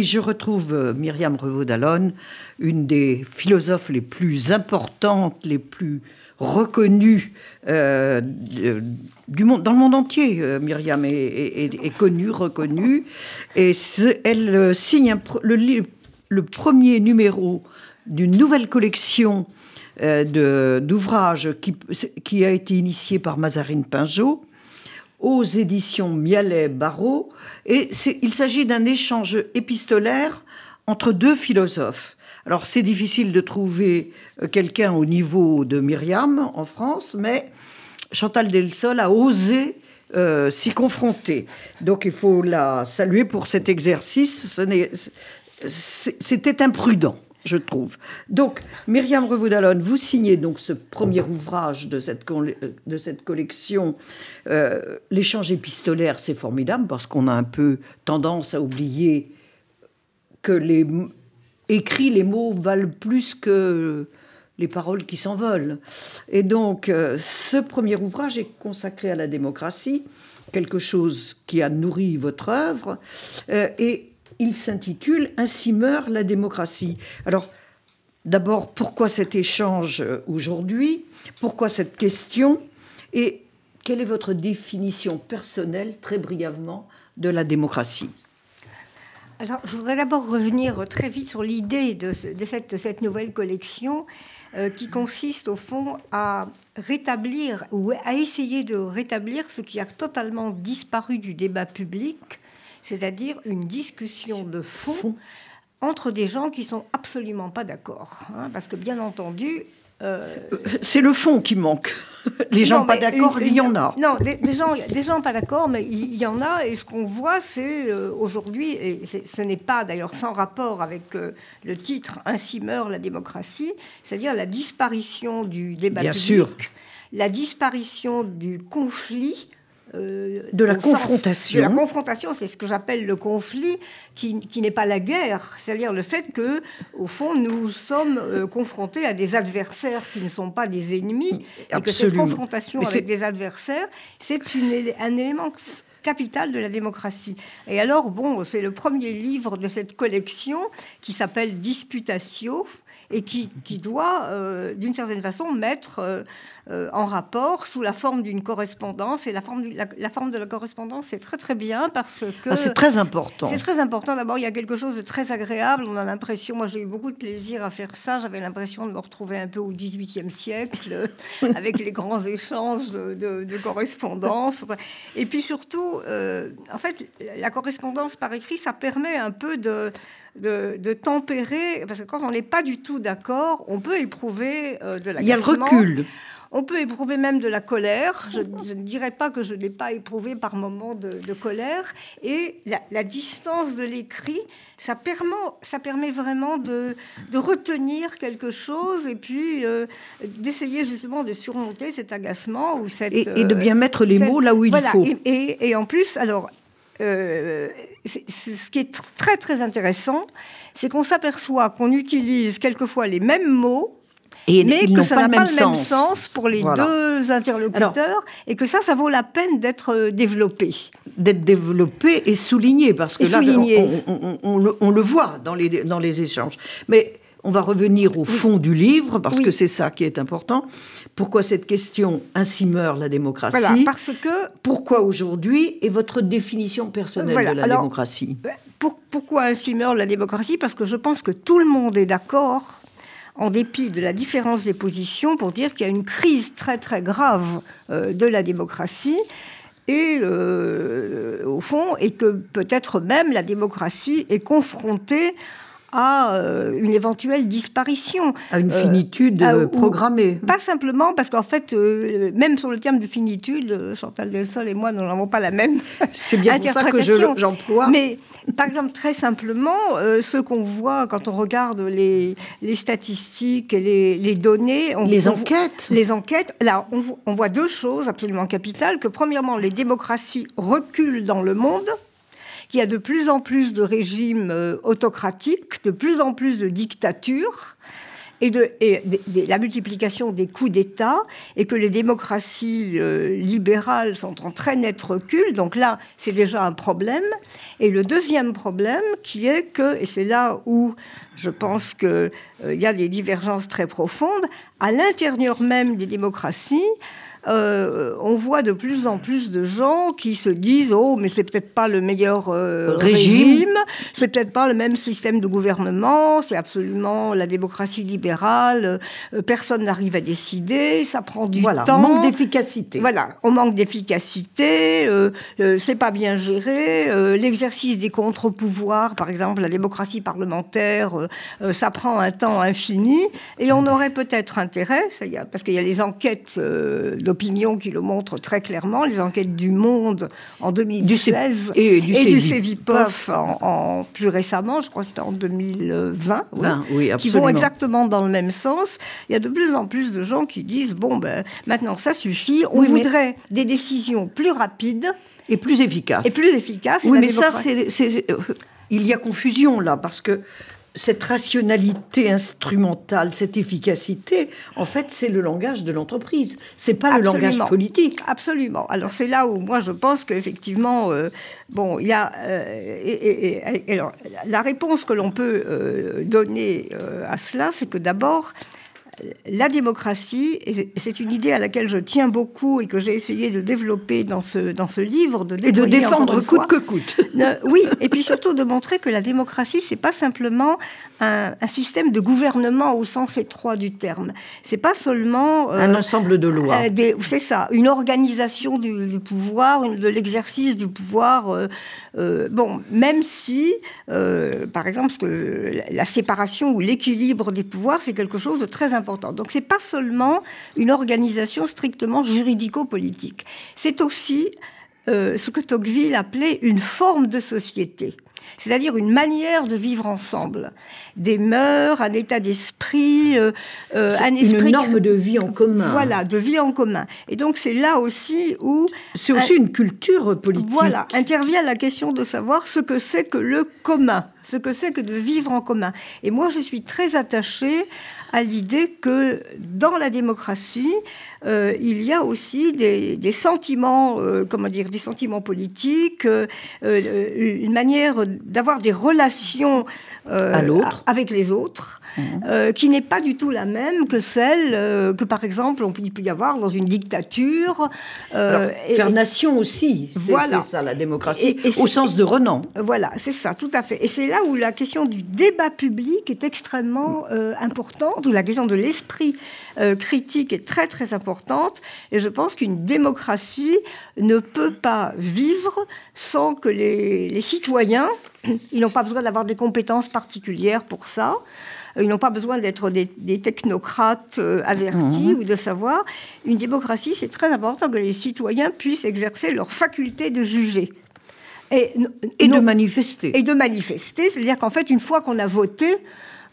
Je retrouve euh, Myriam Revaud-Dallon, une des philosophes les plus importantes, les plus reconnues euh, dans le monde entier. Euh, Myriam est, connue, reconnue. Et elle signe le, premier numéro d'une nouvelle collection d'ouvrages qui, qui, a été initiée par Mazarine Pinjot aux éditions Mialet-Barrault. Et il s'agit d'un échange épistolaire entre deux philosophes. Alors c'est difficile de trouver euh, quelqu'un au niveau de Myriam en France, mais Chantal Delsol a osé euh, s'y confronter. Donc il faut la saluer pour cet exercice. C'était imprudent je trouve. Donc, Myriam Revaudalon, vous signez donc ce premier ouvrage de cette, de cette collection. Euh, l'échange épistolaire, c'est formidable parce qu'on a un peu tendance à oublier que les écrits, les mots valent plus que les paroles qui s'envolent. Et donc, euh, ce premier ouvrage est consacré à la démocratie, quelque chose qui a nourri votre œuvre. Euh, et il s'intitule Ainsi meurt la démocratie. Alors, d'abord, pourquoi cet échange aujourd'hui? Pourquoi cette question? Et quelle est votre définition personnelle, très brièvement, de la démocratie? Alors, je voudrais d'abord revenir très vite sur l'idée de, cette, nouvelle collection euh, qui consiste au fond à rétablir ou à essayer de rétablir ce qui a totalement disparu du débat public, c'est-à-dire une discussion de fond, entre des gens qui sont absolument pas d'accord. Hein, parce que bien entendu, euh, C'est le fond qui manque. Les gens pas d'accord, il y en a. Non, des, gens, des gens pas d'accord, mais il y en a. Et ce qu'on voit, c'est euh, aujourd'hui, et ce n'est pas d'ailleurs sans rapport avec euh, le titre Ainsi meurt la démocratie, c'est-à-dire la disparition du débat Bien sûr. la disparition du conflit euh, de la confrontation. de la confrontation, c'est ce que j'appelle le conflit, qui, n'est pas la guerre, c'est-à-dire le fait que, au fond, nous sommes euh, confrontés à des adversaires qui ne sont pas des ennemis, et que cette confrontation avec des adversaires, c'est un élément capital de la démocratie. Et alors, bon, c'est le premier livre de cette collection qui s'appelle Disputatio et qui, doit, euh, d'une certaine façon, mettre en rapport sous la forme d'une correspondance. Et la forme, la, forme de la correspondance, c'est très très bien parce que... Ah, c'est très important. C'est très important. D'abord, il y a quelque chose de très agréable. On a l'impression, moi j'ai eu beaucoup de plaisir à faire ça. J'avais l'impression de me retrouver un peu au XVIIIe siècle, avec les grands échanges de, correspondance. Et puis surtout, euh, en fait, la correspondance par écrit, ça permet un peu de... De, tempérer, parce que quand on n'est pas du tout d'accord, on peut éprouver euh, de la Il y a le recul. On peut éprouver même de la colère. Je, ne dirais pas que je n'ai pas éprouvé par moments de, colère. Et la, distance de l'écrit, ça permet, ça permet vraiment de, retenir quelque chose et puis euh, d'essayer justement de surmonter cet agacement ou cette... Et, de bien mettre les mots là où il faut. Et, et, en plus, alors, euh, ce qui est très très intéressant, c'est qu'on s'aperçoit qu'on utilise quelquefois les mêmes mots mais que ça n'a pas le même sens. pour les deux interlocuteurs et que ça, ça vaut la peine d'être euh, développé. D'être développé et souligné, parce que là, on, le, voit dans les, dans les échanges. Mais on va revenir au fond du livre, parce que c'est ça qui est important. Pourquoi cette question Ainsi meurt la démocratie? Voilà, parce que... Pourquoi aujourd'hui Et votre définition personnelle de la démocratie? pour, Pourquoi Ainsi meurt la démocratie? Parce que je pense que tout le monde est d'accord en dépit de la différence des positions, pour dire qu'il y a une crise très très grave euh, de la démocratie et euh, au fond, et que peut-être même la démocratie est confrontée à euh, une éventuelle disparition. À une finitude programmée. Pas simplement, parce qu'en fait, même sur le terme de finitude, Chantal Delsol et moi, nous n'avons pas la même C'est bien pour ça que j'emploie. Mais par exemple, très simplement, euh, ce qu'on voit quand on regarde les, statistiques et les, données. les enquêtes. les enquêtes. Là, on, voit deux choses absolument capitales. Que premièrement, les démocraties reculent dans le monde qu'il y a de plus en plus de régimes euh, autocratiques, de plus en plus de dictatures, et, de, la multiplication des coups d'État et que les démocraties euh, libérales sont en très net recul. Donc là, c'est déjà un problème. Et le deuxième problème qui est que, et c'est là où je pense qu'il euh, y a des divergences très profondes, à l'intérieur même des démocraties, euh, on voit de plus en plus de gens qui se disent oh mais c'est peut-être pas le meilleur euh, régime, c'est peut-être pas le même système de gouvernement, c'est absolument la démocratie libérale, euh, personne n'arrive à décider, ça prend du voilà, temps, manque d'efficacité. Voilà, on manque d'efficacité, c'est pas bien géré, l'exercice des contre-pouvoirs, par exemple la démocratie parlementaire, ça prend un temps infini. Et on aurait peut-être intérêt, parce qu'il y a les enquêtes d'opinion qui le montrent très clairement, les enquêtes du Monde en 2016 et du, et en, plus récemment, je crois que c'était en 2020, oui, qui vont exactement dans le même sens. Il y a de plus en plus de gens qui disent bon ben maintenant ça suffit, on voudrait des décisions plus rapides et plus efficaces. Et plus efficaces. Oui, mais ça c'est il y a confusion là parce que cette rationalité instrumentale, cette efficacité, en fait, c'est le langage de l'entreprise. C'est pas le langage politique. Absolument. Alors c'est là où moi je pense qu'effectivement, euh, bon, il y a euh, et, alors, la réponse que l'on peut euh, donner à cela, c'est que d'abord la démocratie, et c'est une idée à laquelle je tiens beaucoup et que j'ai essayé de développer dans ce, dans ce livre, de et de défendre coûte que coûte. oui, et puis surtout de montrer que la démocratie, c'est pas simplement un, système de gouvernement au sens étroit du terme. C'est pas seulement euh, un ensemble de lois. Euh, c'est ça, une organisation du, pouvoir, de l'exercice du pouvoir. Euh, bon, même si, par exemple, que la séparation ou l'équilibre des pouvoirs, c'est quelque chose de très important donc ce n'est pas seulement une organisation strictement juridico-politique, c'est aussi ce que Tocqueville appelait une forme de société c'est-à-dire une manière de vivre ensemble, des mœurs, un état d'esprit, euh, euh, un esprit une norme de vie en commun. Voilà, de vie en commun. Et donc c'est là aussi où c'est aussi une culture politique. Voilà, intervient la question de savoir ce que c'est que le commun, ce que c'est que de vivre en commun. Et moi, je suis très attachée à l'idée que dans la démocratie, euh, il y a aussi des, sentiments, euh, comment dire, des sentiments politiques, euh, une manière d'avoir des relations avec les autres, mhm. qui n'est pas du tout la même que celle que, par exemple, on peut, il peut y avoir dans une dictature. faire nation aussi, c'est ça la démocratie, au sens de Renan. Voilà, c'est ça, tout à fait. Et c'est là où la question du débat public est extrêmement importante, où la question de l'esprit critique est très très importante importante. Et je pense qu'une démocratie ne peut pas vivre sans que les, citoyens, ils n'ont pas besoin d'avoir des compétences particulières pour ça. Ils n'ont pas besoin d'être des, technocrates euh, avertis mmh. ou de savoir. Une démocratie, c'est très important que les citoyens puissent exercer leur faculté de juger. Et, et de manifester. Et de manifester, c'est-à-dire qu'en fait, une fois qu'on a voté,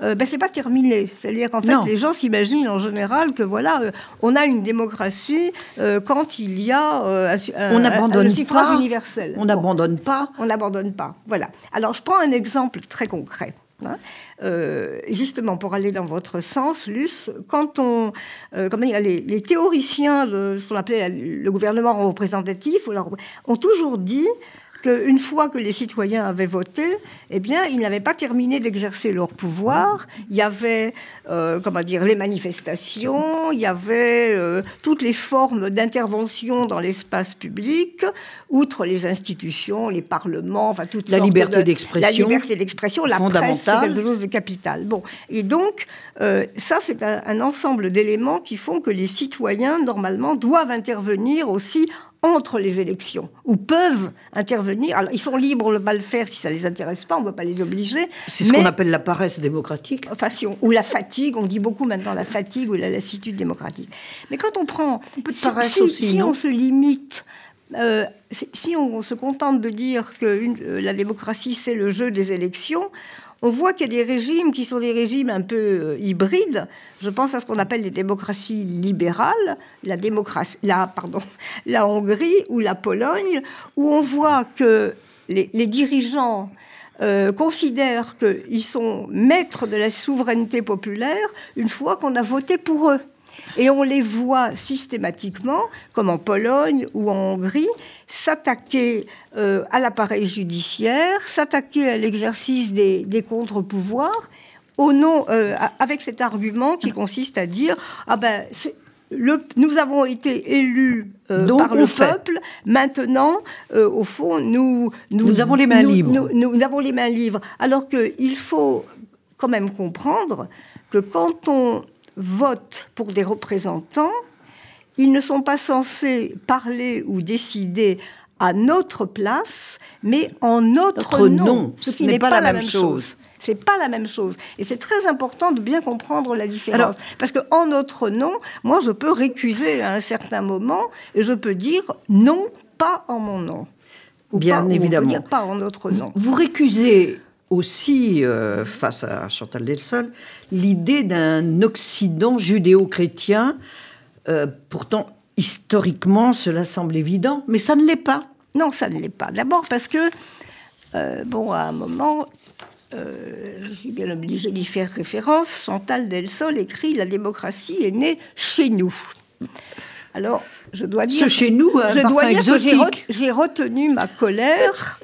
euh, ben, c'est pas terminé. C'est-à-dire qu'en fait, les gens s'imaginent en général que voilà, euh, on a une démocratie euh, quand il y a un, on suffrage universel. On n'abandonne pas. On n'abandonne pas. Voilà. Alors, je prends un exemple très concret. Hein. justement, pour aller dans votre sens, Luce, quand on, les, les, théoriciens de ce qu'on appelait le gouvernement représentatif ont toujours dit qu'une fois que les citoyens avaient voté, eh bien, ils n'avaient pas terminé d'exercer leur pouvoir. Il y avait, euh, comment dire, les manifestations, il y avait euh, toutes les formes d'intervention dans l'espace public, outre les institutions, les parlements, enfin toute la liberté d'expression, la liberté d'expression, la presse, c'est quelque chose de capital. Bon, et donc euh, ça, c'est un, un ensemble d'éléments qui font que les citoyens normalement doivent intervenir aussi entre les élections, ou peuvent intervenir. Alors, ils sont libres de pas le faire si ça les intéresse pas, on ne va pas les obliger. C'est ce qu'on appelle la paresse démocratique. Enfin, ou la fatigue, on dit beaucoup maintenant la fatigue ou la lassitude démocratique. Mais quand on prend... si, on se limite... Euh, si on se contente de dire que euh, la démocratie, c'est le jeu des élections, on voit qu'il y a des régimes qui sont des régimes un peu euh, hybrides. Je pense à ce qu'on appelle les démocraties libérales, la, Hongrie ou la Pologne, où on voit que les, dirigeants euh, considèrent qu'ils sont maîtres de la souveraineté populaire une fois qu'on a voté pour eux. Et on les voit systématiquement, comme en Pologne ou en Hongrie, s'attaquer euh, à l'appareil judiciaire, s'attaquer à l'exercice des, contre-pouvoirs, au nom, euh, avec cet argument qui consiste à dire ah ben nous avons été élus euh, par le peuple. Maintenant, au fond, nous, nous, avons les mains libres. nous avons les mains libres. Alors qu'il faut quand même comprendre que quand on votent pour des représentants, ils ne sont pas censés parler ou décider à notre place, mais en notre, nom, ce, qui n'est pas, la même, chose. C'est pas la même chose. Et c'est très important de bien comprendre la différence. Parce qu'en notre nom, moi, je peux récuser à un certain moment et je peux dire non, pas en mon nom. bien évidemment. pas en notre nom. Vous récusez aussi, euh, face à Chantal Delsol, l'idée d'un Occident judéo-chrétien. Euh, pourtant, historiquement, cela semble évident, mais ça ne l'est pas. Non, ça ne l'est pas. D'abord parce que, euh, bon, à un moment, je suis bien obligée d'y faire référence, Chantal Delsol écrit La démocratie est née chez nous. Alors, je dois dire. Ce chez nous, je dois dire que j'ai retenu ma colère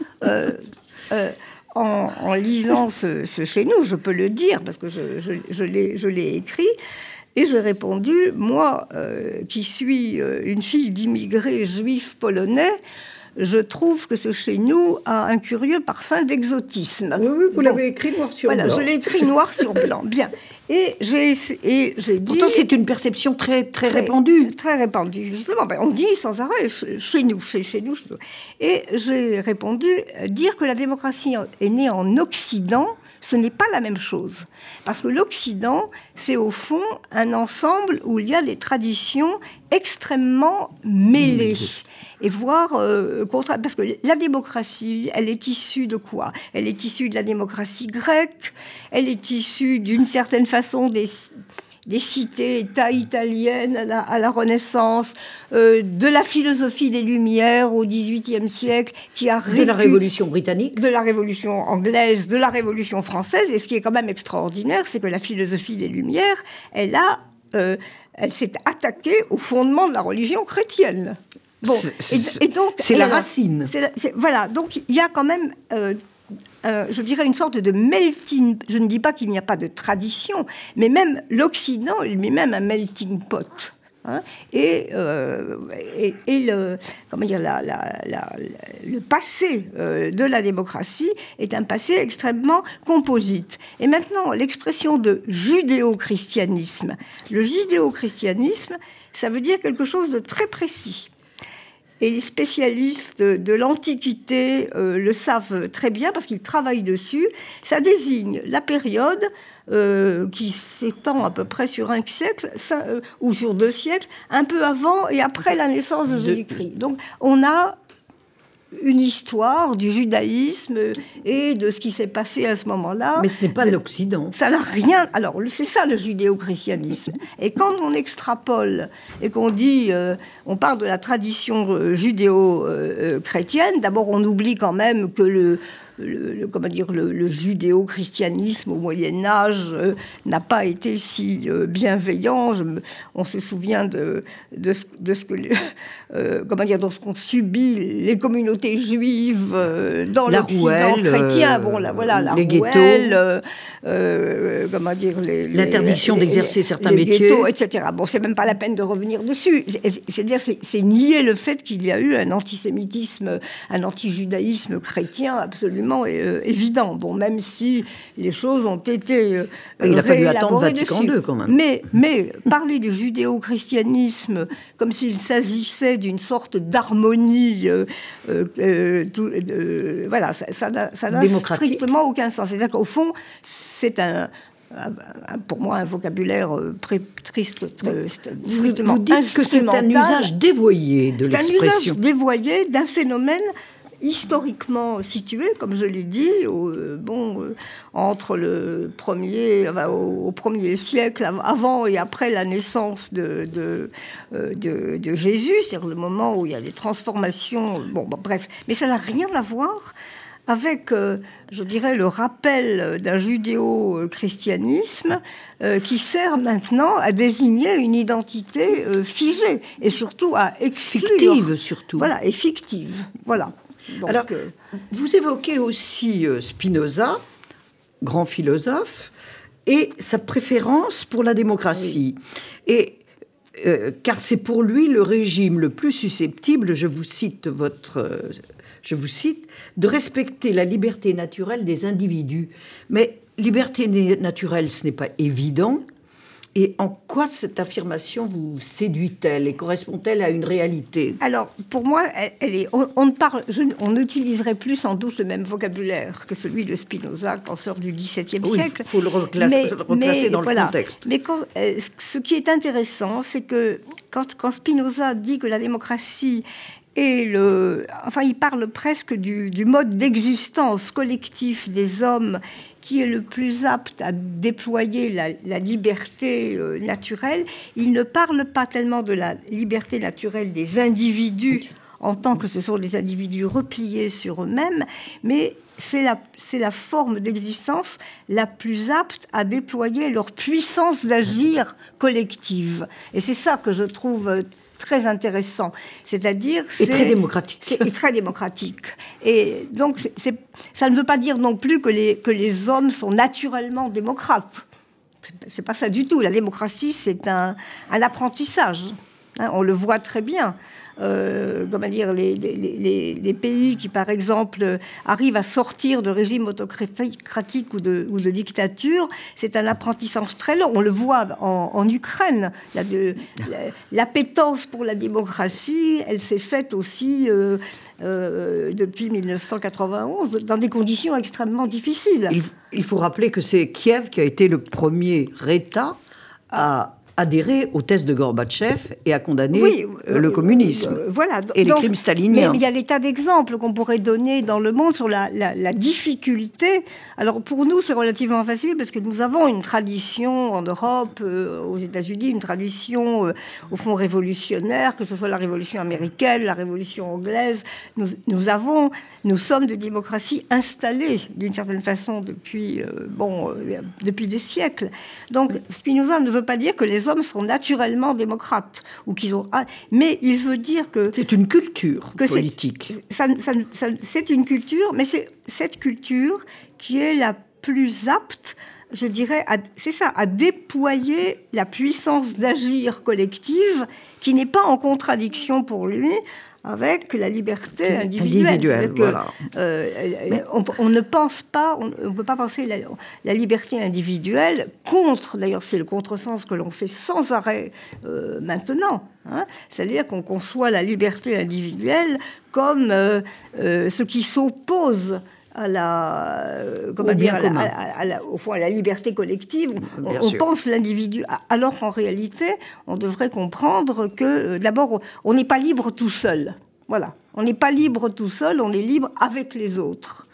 en, lisant ce, chez nous, je peux le dire, parce que je, l'ai écrit, et j'ai répondu, moi, euh, qui suis euh, une fille d'immigrés juifs polonais, je trouve que ce chez nous a un curieux parfum d'exotisme. Oui, oui, vous l'avez écrit noir sur blanc. Voilà, je l'ai écrit noir sur blanc. Bien. Et j'ai dit. Pourtant, c'est une perception très, très, répandue. Très répandue. Justement, ben, on dit sans arrêt chez nous, chez, chez nous. Et j'ai répondu dire que la démocratie est née en Occident ce n'est pas la même chose. Parce que l'Occident, c'est au fond un ensemble où il y a des traditions extrêmement mêlées. Et voir euh, parce que la démocratie, elle est issue de quoi? Elle est issue de la démocratie grecque, elle est issue d'une certaine façon des, des cités-États italiennes à la, Renaissance, euh, de la philosophie des Lumières au XVIIIe siècle, qui a de la Révolution britannique, de la Révolution anglaise, de la Révolution française. Et ce qui est quand même extraordinaire, c'est que la philosophie des Lumières, elle a, euh, elle s'est attaquée au fondement de la religion chrétienne. Bon, et, donc c'est la racine. voilà, donc il y a quand même, euh, euh, je dirais, une sorte de melting. Je ne dis pas qu'il n'y a pas de tradition, mais même l'Occident il met même un melting pot. Hein, euh, et, le, comment dire, la, le passé de la démocratie est un passé extrêmement composite. Et maintenant, l'expression de judéo-christianisme. Le judéo-christianisme, ça veut dire quelque chose de très précis. Et les spécialistes de l'Antiquité euh, le savent très bien parce qu'ils travaillent dessus. Ça désigne la période euh, qui s'étend à peu près sur un siècle euh, ou sur deux siècles, un peu avant et après la naissance de Jésus-Christ. Donc on a une histoire du judaïsme et de ce qui s'est passé à ce moment-là. Mais ce n'est pas l'Occident. Ça n'a rien. Alors, c'est ça le judéo-christianisme. Et quand on extrapole et qu'on dit, euh, on parle de la tradition euh, judéo-chrétienne, d'abord on oublie quand même que le, le, comment dire, le, judéo-christianisme au Moyen Âge euh, n'a pas été si euh, bienveillant. on se souvient de, de, ce, de ce que, euh, comment dire, dans ce qu'ont subi les communautés juives dans l'Occident chrétien. Bon, là, voilà, la les rouelle, comment dire, l'interdiction d'exercer certains les métiers, ghettos, etc. Bon, c'est même pas la peine de revenir dessus. C'est-à-dire, c'est nier le fait qu'il y a eu un antisémitisme, un antijudaïsme chrétien absolument euh, évident. Bon, même si les choses ont été. Euh, il a fallu attendre Vatican II quand même. Mais, mais parler du judéo-christianisme comme s'il s'agissait d'une sorte d'harmonie, euh, voilà, ça n'a strictement aucun sens. C'est-à-dire qu'au fond, c'est un, pour moi un vocabulaire très triste, très, strictement Vous dites que c'est un usage dévoyé de l'expression. C'est un usage dévoyé d'un phénomène historiquement situé, comme je l'ai dit, au, euh, bon, euh, entre le premier, au, premier siècle, avant et après la naissance de, de, euh, de, Jésus, c'est-à-dire le moment où il y a des transformations. Bon, bref, mais ça n'a rien à voir avec, euh, je dirais, le rappel d'un judéo-christianisme euh, qui sert maintenant à désigner une identité euh, figée et surtout à exclure. Fictive, surtout. Voilà, et fictive. Voilà. Alors, vous évoquez aussi Spinoza, grand philosophe, et sa préférence pour la démocratie. Et car c'est pour lui le régime le plus susceptible, je vous cite votre je vous cite, de respecter la liberté naturelle des individus. Mais liberté naturelle, ce n'est pas évident. Et en quoi cette affirmation vous séduit-elle et correspond-elle à une réalité? Alors, pour moi, elle, est, on, ne parle, on n'utiliserait plus sans doute le même vocabulaire que celui de Spinoza, penseur du XVIIe oui, siècle. Il faut le, replacer dans le contexte. Mais quand, euh, ce qui est intéressant, c'est que quand, quand Spinoza dit que la démocratie et le, enfin, il parle presque du, mode d'existence collectif des hommes qui est le plus apte à déployer la, liberté euh, naturelle. Il ne parle pas tellement de la liberté naturelle des individus en tant que ce sont des individus repliés sur eux-mêmes, mais c'est la, la forme d'existence la plus apte à déployer leur puissance d'agir collective. Et c'est ça que je trouve très intéressant. C'est-à-dire. Et très démocratique. C'est très démocratique. Et donc, ça ne veut pas dire non plus que les, que les hommes sont naturellement démocrates. C'est pas ça du tout. La démocratie, c'est un, un apprentissage. Hein, on le voit très bien. Euh, comment dire, les, pays qui, par exemple, arrivent à sortir de régimes autocratiques ou de, ou de dictature, c'est un apprentissage très long. On le voit en, Ukraine. L'appétence pour la démocratie, elle s'est faite aussi euh, euh, depuis 1991 dans des conditions extrêmement difficiles. Il, il faut rappeler que c'est Kiev qui a été le premier État à adhérer au test de Gorbatchev et à condamner euh, le communisme euh, voilà. et les crimes staliniens. Mais il y a des tas d'exemples qu'on pourrait donner dans le monde sur la, difficulté. Alors pour nous, c'est relativement facile parce que nous avons une tradition en Europe, euh, aux États-Unis, une tradition au fond révolutionnaire, que ce soit la révolution américaine, la révolution anglaise. Nous, nous avons, nous sommes des démocraties installées d'une certaine façon depuis, bon, depuis des siècles. Donc Spinoza ne veut pas dire que les hommes sont naturellement démocrates ou qu'ils ont. Ah, mais il veut dire que c'est une culture politique. c'est une culture, mais c'est cette culture qui est la plus apte je dirais, c'est ça, à déployer la puissance d'agir collective qui n'est pas en contradiction pour lui avec la liberté individuelle. Euh, on, ne pense pas, on ne peut pas penser la, liberté individuelle contre, d'ailleurs c'est le contresens que l'on fait sans arrêt euh, maintenant, hein. c'est-à-dire qu'on conçoit la liberté individuelle comme euh, ce qui s'oppose à la, comment dire, à la, au fond, à la liberté collective. on, pense l'individu, alors qu'en réalité, on devrait comprendre que euh, d'abord, on n'est pas libre tout seul. Voilà, on n'est pas libre tout seul, on est libre avec les autres.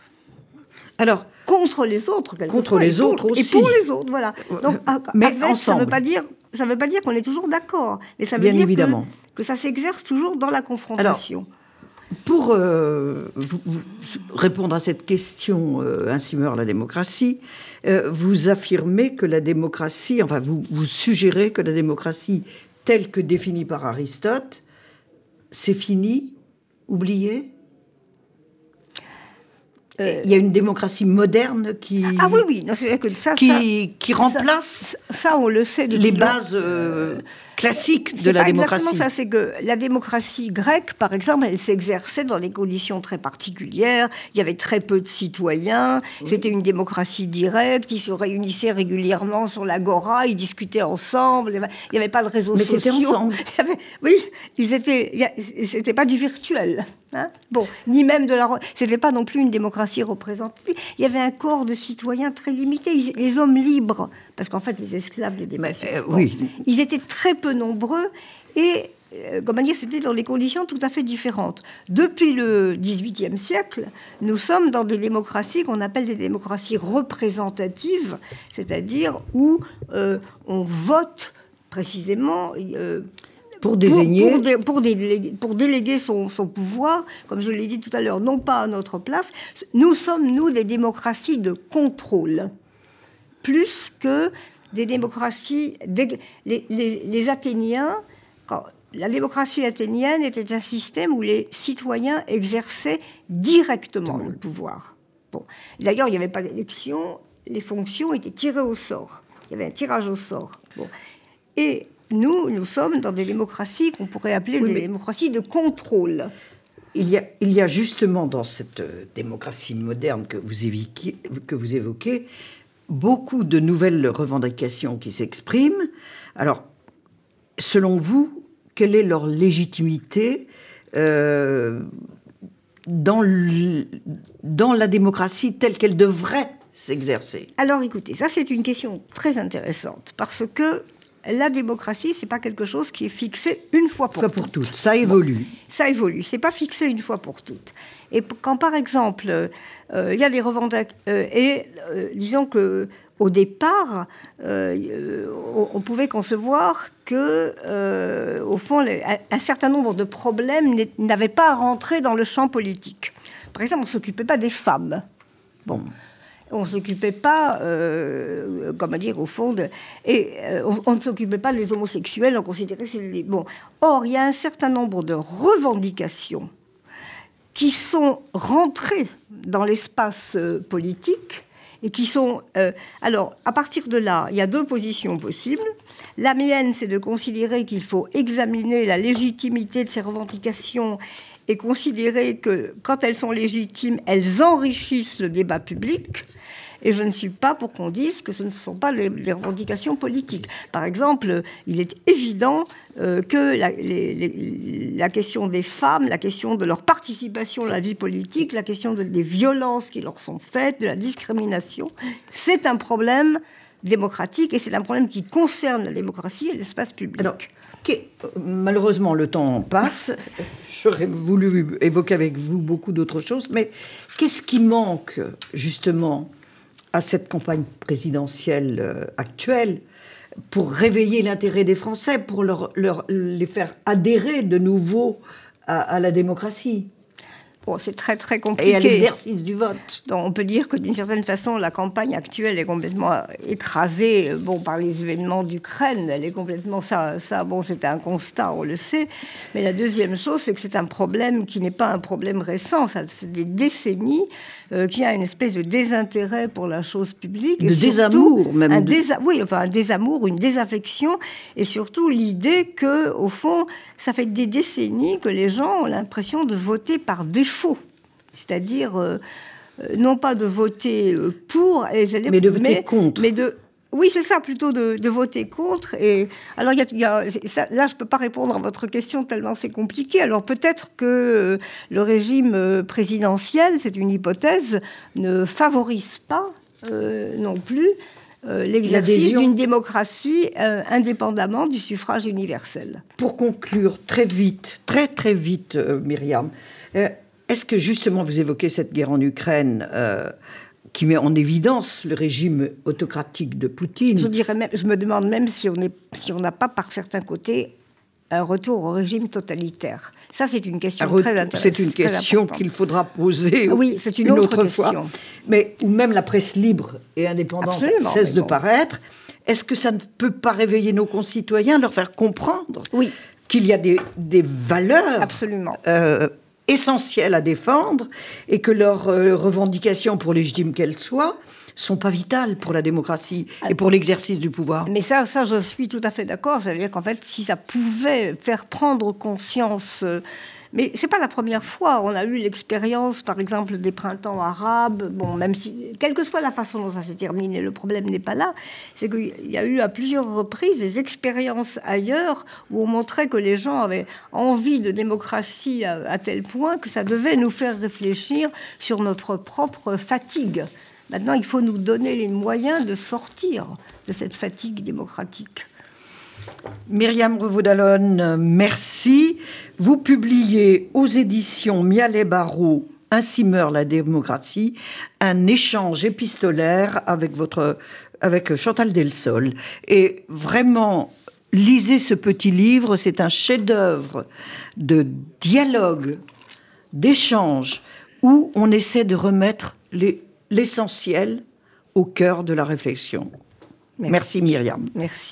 Alors, contre les autres, contre les autres aussi, et pour les autres, voilà. Donc, mais ensemble. ça ne veut pas dire, ça veut pas dire qu'on est toujours d'accord, mais ça veut dire évidemment. Que, que ça s'exerce toujours dans la confrontation. Pour euh, répondre à cette question, euh, ainsi meurt la démocratie, euh, vous affirmez que la démocratie, enfin vous, vous suggérez que la démocratie telle que définie par Aristote, c'est fini, oublié? Il y a une démocratie moderne qui ah oui oui c'est que ça qui, qui remplace ça, on le sait les bases classique de la démocratie. Exactement ça, c'est que la démocratie grecque, par exemple, elle s'exerçait dans des conditions très particulières. Il y avait très peu de citoyens. C'était une démocratie directe. Ils se réunissaient régulièrement sur l'agora. Ils discutaient ensemble. Il n'y avait pas de réseaux Mais sociaux. Mais c'était ensemble. oui, ils étaient. C'était pas du virtuel. Hein. bon, ni même de la. C'était pas non plus une démocratie représentative. Il y avait un corps de citoyens très limité. Les hommes libres, parce qu'en fait, les esclaves des démocraties. Euh, oui. Ils étaient très peu nombreux et euh, comment dire, c'était dans des conditions tout à fait différentes. Depuis le XVIIIe siècle, nous sommes dans des démocraties qu'on appelle des démocraties représentatives, c'est-à-dire où euh, on vote précisément pour désigner. Pour, déléguer, pour déléguer son, son, pouvoir, comme je l'ai dit tout à l'heure, non pas à notre place. Nous sommes, nous, des démocraties de contrôle, plus que des démocraties. les, les, les, Athéniens, quand, la démocratie athénienne était un système où les citoyens exerçaient directement le pouvoir. Bon. D'ailleurs, il n'y avait pas d'élection, les fonctions étaient tirées au sort. Il y avait un tirage au sort. Bon. Et nous, nous sommes dans des démocraties qu'on pourrait appeler des démocraties de contrôle. Il y, a, il y a justement dans cette euh, démocratie moderne que vous, évoquez, que vous évoquez beaucoup de nouvelles revendications qui s'expriment. Alors, selon vous, quelle est leur légitimité euh, dans, dans la démocratie telle qu'elle devrait s'exercer? Alors écoutez, ça c'est une question très intéressante parce que la démocratie, c'est pas quelque chose qui est fixé une fois pour, pour toutes. Ça évolue. ça évolue. C'est pas fixé une fois pour toutes. Et quand par exemple, euh, il y a des revendications euh, et euh, disons que au départ, on pouvait concevoir que, au fond, un certain nombre de problèmes n'avaient pas à rentrer dans le champ politique. Par exemple, on ne s'occupait pas des femmes. Bon. On ne s'occupait pas, comment dire, au fond, et on, ne s'occupait pas des homosexuels, on considérait que c'est bon. Or, il y a un certain nombre de revendications qui sont rentrées dans l'espace euh, politique et qui sont. alors, à partir de là, il y a deux positions possibles. La mienne, c'est de considérer qu'il faut examiner la légitimité de ces revendications et considérer que quand elles sont légitimes, elles enrichissent le débat public. Et je ne suis pas pour qu'on dise que ce ne sont pas les, revendications politiques. Par exemple, il est évident euh, que la, question des femmes, la question de leur participation à la vie politique, la question des violences qui leur sont faites, de la discrimination, c'est un problème démocratique et c'est un problème qui concerne la démocratie et l'espace public. Alors, malheureusement, le temps passe. J'aurais voulu évoquer avec vous beaucoup d'autres choses, mais qu'est-ce qui manque justement à cette campagne présidentielle euh, actuelle pour réveiller l'intérêt des Français, pour leur, les faire adhérer de nouveau à la démocratie c'est très très compliqué. Et à l'exercice du vote. Donc, on peut dire que d'une certaine façon, la campagne actuelle est complètement écrasée bon, par les événements d'Ukraine. Elle est complètement ça. ça bon, c'est un constat, on le sait. Mais la deuxième chose, c'est que c'est un problème qui n'est pas un problème récent. Ça, c'est des décennies euh, qui a une espèce de désintérêt pour la chose publique. De désamour, même. Un Oui, enfin un désamour, une désaffection, et surtout l'idée que, au fond, ça fait des décennies que les gens ont l'impression de voter par défaut. C'est-à-dire, euh, euh, non pas de voter pour, mais de voter contre. Mais de, oui, c'est ça, plutôt de, voter contre. Et alors, y y a, là, je ne peux pas répondre à votre question tellement c'est compliqué. Alors, peut-être que le régime présidentiel, c'est une hypothèse, ne favorise pas non plus euh, l'exercice d'une démocratie euh, indépendamment du suffrage universel. Pour conclure très vite, très très vite, euh, Myriam, est-ce que justement vous évoquez cette guerre en Ukraine qui met en évidence le régime autocratique de Poutine Je, dirais même, je me demande même si on n'a si pas par certains côtés un retour au régime totalitaire. Ça, c'est une question très intéressante. C'est une question qu'il faudra poser oui, c'est une, autre, question. Mais où même la presse libre et indépendante cesse de paraître, est-ce que ça ne peut pas réveiller nos concitoyens, leur faire comprendre oui. qu'il y a des, des valeurs Absolument. Euh, essentielles à défendre et que leurs euh, revendications, pour légitimes qu'elles soient, sont pas vitales pour la démocratie et pour l'exercice du pouvoir. Mais ça, ça, je suis tout à fait d'accord. C'est-à-dire qu'en fait, si ça pouvait faire prendre conscience. Mais c'est pas la première fois. On a eu l'expérience, par exemple, des printemps arabes. Bon, même si, quelle que soit la façon dont ça s'est terminé, le problème n'est pas là. C'est qu'il y a eu à plusieurs reprises des expériences ailleurs où on montrait que les gens avaient envie de démocratie à tel point que ça devait nous faire réfléchir sur notre propre fatigue. Maintenant, il faut nous donner les moyens de sortir de cette fatigue démocratique. Myriam Revaudalon, merci. Vous publiez aux éditions Mialet Barreau Ainsi meurt la démocratie, un échange épistolaire avec, votre, avec Chantal Delsol. Et vraiment, lisez ce petit livre, c'est un chef-d'œuvre de dialogue, d'échange, où on essaie de remettre l'essentiel au cœur de la réflexion. Merci, Merci Myriam. Merci.